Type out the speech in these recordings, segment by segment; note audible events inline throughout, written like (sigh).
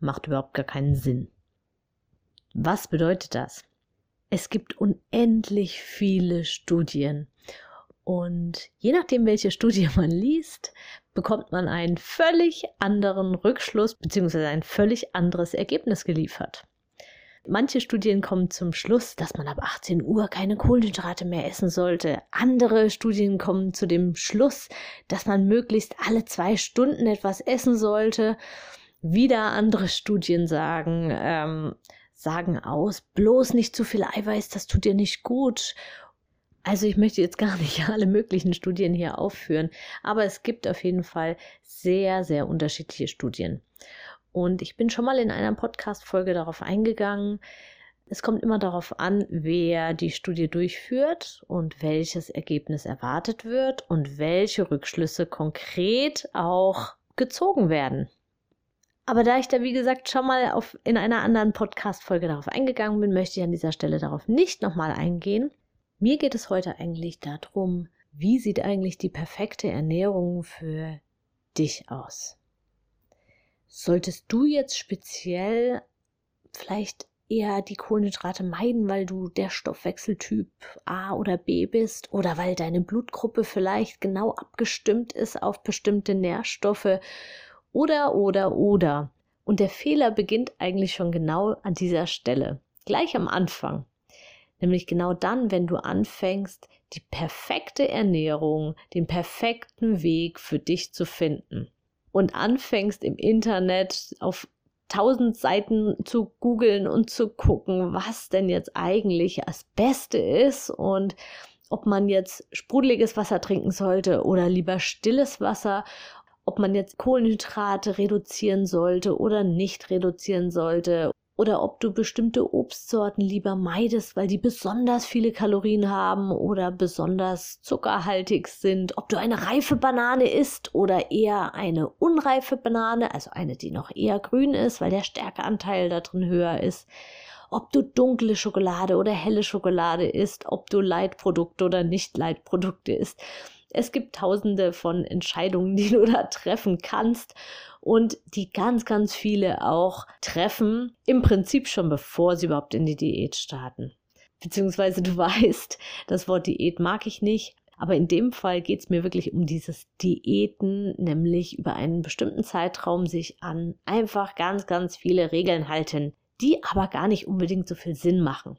macht überhaupt gar keinen Sinn. Was bedeutet das? Es gibt unendlich viele Studien. Und je nachdem, welche Studie (laughs) man liest, bekommt man einen völlig anderen Rückschluss bzw. ein völlig anderes Ergebnis geliefert. Manche Studien kommen zum Schluss, dass man ab 18 Uhr keine Kohlenhydrate mehr essen sollte. Andere Studien kommen zu dem Schluss, dass man möglichst alle zwei Stunden etwas essen sollte. Wieder andere Studien sagen, ähm, sagen aus, bloß nicht zu viel Eiweiß, das tut dir nicht gut. Also ich möchte jetzt gar nicht (laughs) alle möglichen Studien hier aufführen, aber es gibt auf jeden Fall sehr, sehr unterschiedliche Studien. Und ich bin schon mal in einer Podcast-Folge darauf eingegangen. Es kommt immer darauf an, wer die Studie durchführt und welches Ergebnis erwartet wird und welche Rückschlüsse konkret auch gezogen werden. Aber da ich da, wie gesagt, schon mal auf, in einer anderen Podcast-Folge darauf eingegangen bin, möchte ich an dieser Stelle darauf nicht nochmal eingehen. Mir geht es heute eigentlich darum, wie sieht eigentlich die perfekte Ernährung für dich aus? Solltest du jetzt speziell vielleicht eher die Kohlenhydrate meiden, weil du der Stoffwechseltyp A oder B bist oder weil deine Blutgruppe vielleicht genau abgestimmt ist auf bestimmte Nährstoffe oder, oder, oder. Und der Fehler beginnt eigentlich schon genau an dieser Stelle, gleich am Anfang. Nämlich genau dann, wenn du anfängst, die perfekte Ernährung, den perfekten Weg für dich zu finden. Und anfängst im Internet auf tausend Seiten zu googeln und zu gucken, was denn jetzt eigentlich das Beste ist und ob man jetzt sprudeliges Wasser trinken sollte oder lieber stilles Wasser ob man jetzt Kohlenhydrate reduzieren sollte oder nicht reduzieren sollte oder ob du bestimmte Obstsorten lieber meidest, weil die besonders viele Kalorien haben oder besonders zuckerhaltig sind, ob du eine reife Banane isst oder eher eine unreife Banane, also eine, die noch eher grün ist, weil der Stärkeanteil da drin höher ist, ob du dunkle Schokolade oder helle Schokolade isst, ob du Leitprodukte oder nicht Leitprodukte isst. Es gibt tausende von Entscheidungen, (laughs) die du da treffen kannst und die ganz, ganz viele auch treffen, im Prinzip schon bevor sie überhaupt in die Diät starten. Beziehungsweise du (laughs) weißt, das Wort Diät mag ich nicht, aber in dem Fall geht es mir wirklich um dieses Diäten, nämlich über einen bestimmten Zeitraum sich an einfach ganz, ganz viele Regeln halten, die aber gar nicht unbedingt so viel Sinn machen.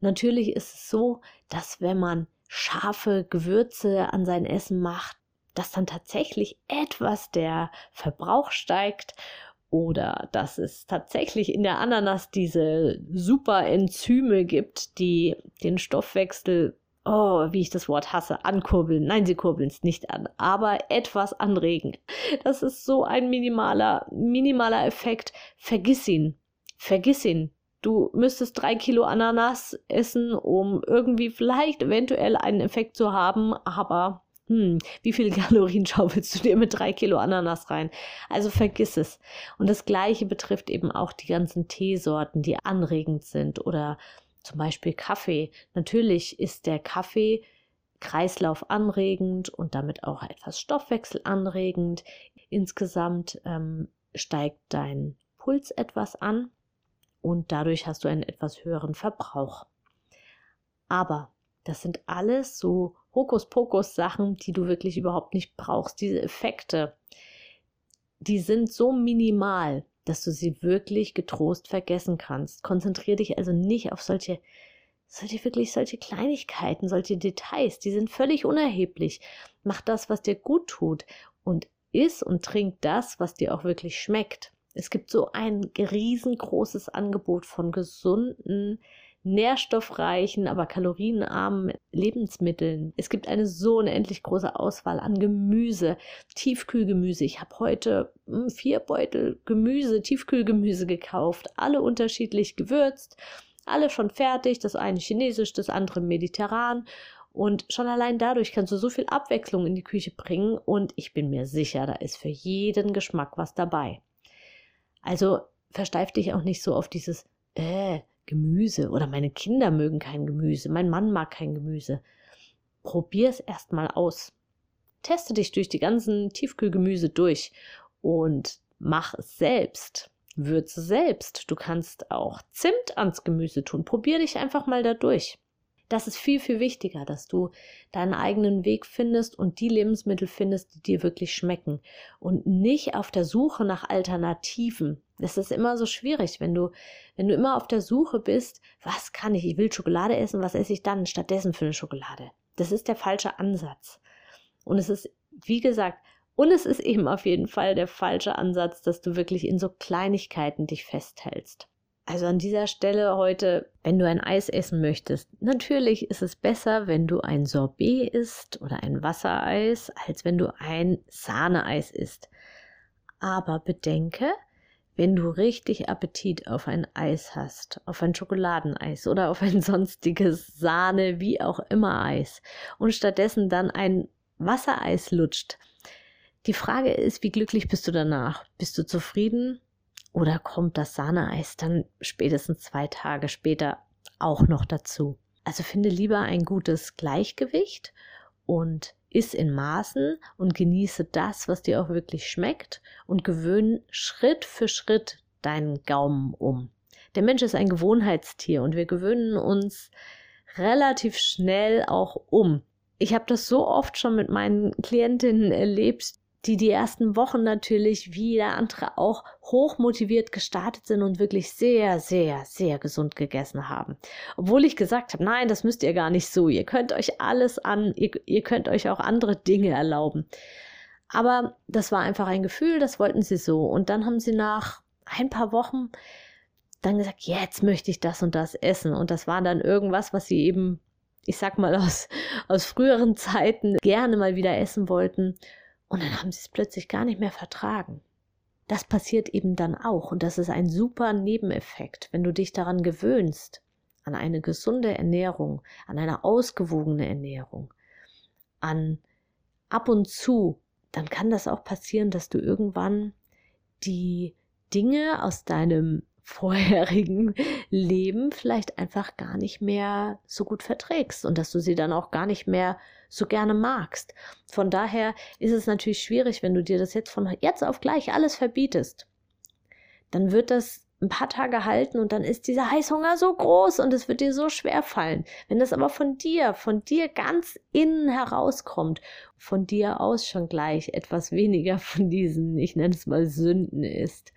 Natürlich ist es so, dass wenn man scharfe Gewürze an sein Essen macht, dass dann tatsächlich etwas der Verbrauch steigt oder dass es tatsächlich in der Ananas diese super Enzyme gibt, die den Stoffwechsel, oh, wie ich das Wort hasse, ankurbeln. Nein, sie kurbeln es nicht an, aber etwas anregen. Das ist so ein minimaler, minimaler Effekt. Vergiss ihn. Vergiss ihn. Du müsstest drei Kilo Ananas essen, um irgendwie vielleicht eventuell einen Effekt zu haben, aber hm, wie viele (laughs) Kalorien schaufelst du dir mit drei Kilo Ananas rein? Also vergiss es. Und das Gleiche betrifft eben auch die ganzen Teesorten, die anregend sind oder zum Beispiel Kaffee. Natürlich ist der Kaffee Kreislauf anregend und damit auch etwas Stoffwechsel anregend. Insgesamt ähm, steigt dein Puls etwas an und dadurch hast du einen etwas höheren Verbrauch. Aber das sind alles so Hokuspokus-Sachen, die du wirklich überhaupt nicht brauchst. Diese Effekte, die sind so minimal, dass du sie wirklich getrost vergessen kannst. Konzentriere dich also nicht auf solche, solche wirklich solche Kleinigkeiten, solche Details. Die sind völlig unerheblich. Mach das, was dir gut tut und iss und trink das, was dir auch wirklich schmeckt. Es gibt so ein riesengroßes Angebot von gesunden nährstoffreichen, aber kalorienarmen Lebensmitteln. Es gibt eine so unendlich große Auswahl an Gemüse, Tiefkühlgemüse. Ich habe heute hm, vier Beutel Gemüse, Tiefkühlgemüse gekauft, alle unterschiedlich gewürzt, alle schon fertig, das eine chinesisch, das andere mediterran. Und schon allein dadurch kannst du so viel Abwechslung in die Küche bringen und ich bin mir sicher, da ist für jeden Geschmack was dabei. Also versteif dich auch nicht so auf dieses äh, Gemüse oder meine Kinder mögen kein Gemüse, mein Mann mag kein Gemüse. Probier es erstmal aus. Teste dich durch die ganzen Tiefkühlgemüse durch und mach es selbst. Würze selbst. Du kannst auch Zimt ans Gemüse tun. Probier dich einfach mal da durch. Das ist viel, viel wichtiger, dass du deinen eigenen Weg findest und die Lebensmittel findest, die dir wirklich schmecken und nicht auf der Suche nach Alternativen. Das ist immer so schwierig, wenn du, wenn du immer auf der Suche bist, was kann ich? Ich will Schokolade essen, was esse ich dann stattdessen für eine Schokolade? Das ist der falsche Ansatz. Und es ist, wie gesagt, und es ist eben auf jeden Fall der falsche Ansatz, dass du wirklich in so Kleinigkeiten dich festhältst. Also an dieser Stelle heute, wenn du ein Eis essen möchtest, natürlich ist es besser, wenn du ein Sorbet isst oder ein Wassereis, als wenn du ein Sahneeis isst. Aber bedenke, wenn du richtig Appetit auf ein Eis hast, auf ein Schokoladeneis oder auf ein (laughs) sonstiges Sahne, wie auch immer Eis und stattdessen dann ein Wassereis lutscht. Die Frage ist, wie glücklich bist du danach? Bist du zufrieden? Oder kommt das Sahneeis dann spätestens zwei Tage später auch noch dazu? Also finde lieber ein gutes Gleichgewicht und iss in Maßen und genieße das, was dir auch wirklich schmeckt und gewöhne Schritt für Schritt deinen Gaumen um. Der Mensch ist ein Gewohnheitstier und wir gewöhnen uns relativ schnell auch um. Ich habe das so oft schon mit meinen Klientinnen erlebt, die die ersten Wochen natürlich wie der andere auch hoch motiviert gestartet sind und wirklich sehr, sehr, sehr gesund gegessen haben. Obwohl ich gesagt habe, nein, das müsst ihr gar nicht so. Ihr könnt euch alles an, ihr, ihr könnt euch auch andere Dinge erlauben. Aber das war einfach ein Gefühl, das wollten sie so. Und dann haben sie nach ein paar Wochen dann gesagt, jetzt möchte ich das und das essen. Und das war dann irgendwas, was sie eben, ich sag mal, aus, aus früheren Zeiten gerne mal wieder essen wollten. Und dann haben sie es plötzlich gar nicht mehr vertragen. Das passiert eben dann auch und das ist ein super Nebeneffekt, wenn du dich daran gewöhnst, an eine gesunde Ernährung, an eine ausgewogene Ernährung, an ab und zu, dann kann das auch passieren, dass du irgendwann die Dinge aus deinem vorherigen Leben vielleicht einfach gar nicht mehr so gut verträgst und dass du sie dann auch gar nicht mehr so gerne magst. Von daher ist es natürlich schwierig, wenn du dir das jetzt von jetzt auf gleich alles verbietest. Dann wird das ein paar Tage halten und dann ist dieser Heißhunger so groß und es wird dir so schwer fallen. Wenn das aber von dir, von dir ganz innen herauskommt, von dir aus schon gleich etwas weniger von diesen, ich nenne es mal Sünden ist,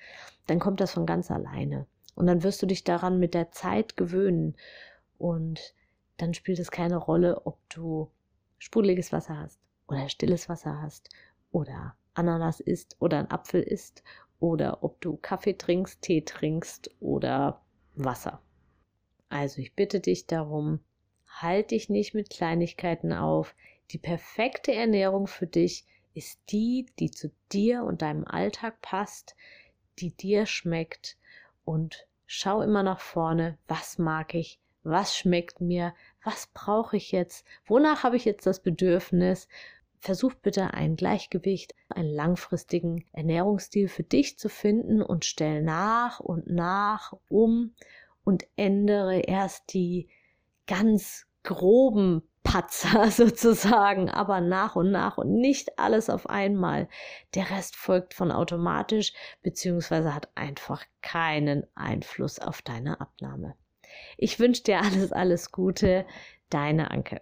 dann kommt das von ganz alleine. Und dann wirst du dich daran mit der Zeit gewöhnen. Und dann spielt es keine Rolle, ob du sprudeliges Wasser hast oder stilles Wasser hast oder Ananas isst oder ein Apfel isst oder ob du Kaffee trinkst, Tee trinkst oder Wasser. Also ich bitte dich darum, halt dich nicht mit Kleinigkeiten auf. Die perfekte Ernährung für dich ist die, die zu dir und deinem Alltag passt, die dir schmeckt und schau immer nach vorne, was mag ich, was schmeckt mir, was brauche ich jetzt, wonach habe ich jetzt das Bedürfnis. Versuch bitte ein Gleichgewicht, einen langfristigen Ernährungsstil für dich zu finden und stell nach und nach um und ändere erst die ganz groben Patzer (laughs) sozusagen, aber nach und nach und nicht alles auf einmal. Der Rest folgt von automatisch beziehungsweise hat einfach keinen Einfluss auf deine Abnahme. Ich wünsche dir alles, alles Gute, deine Anke.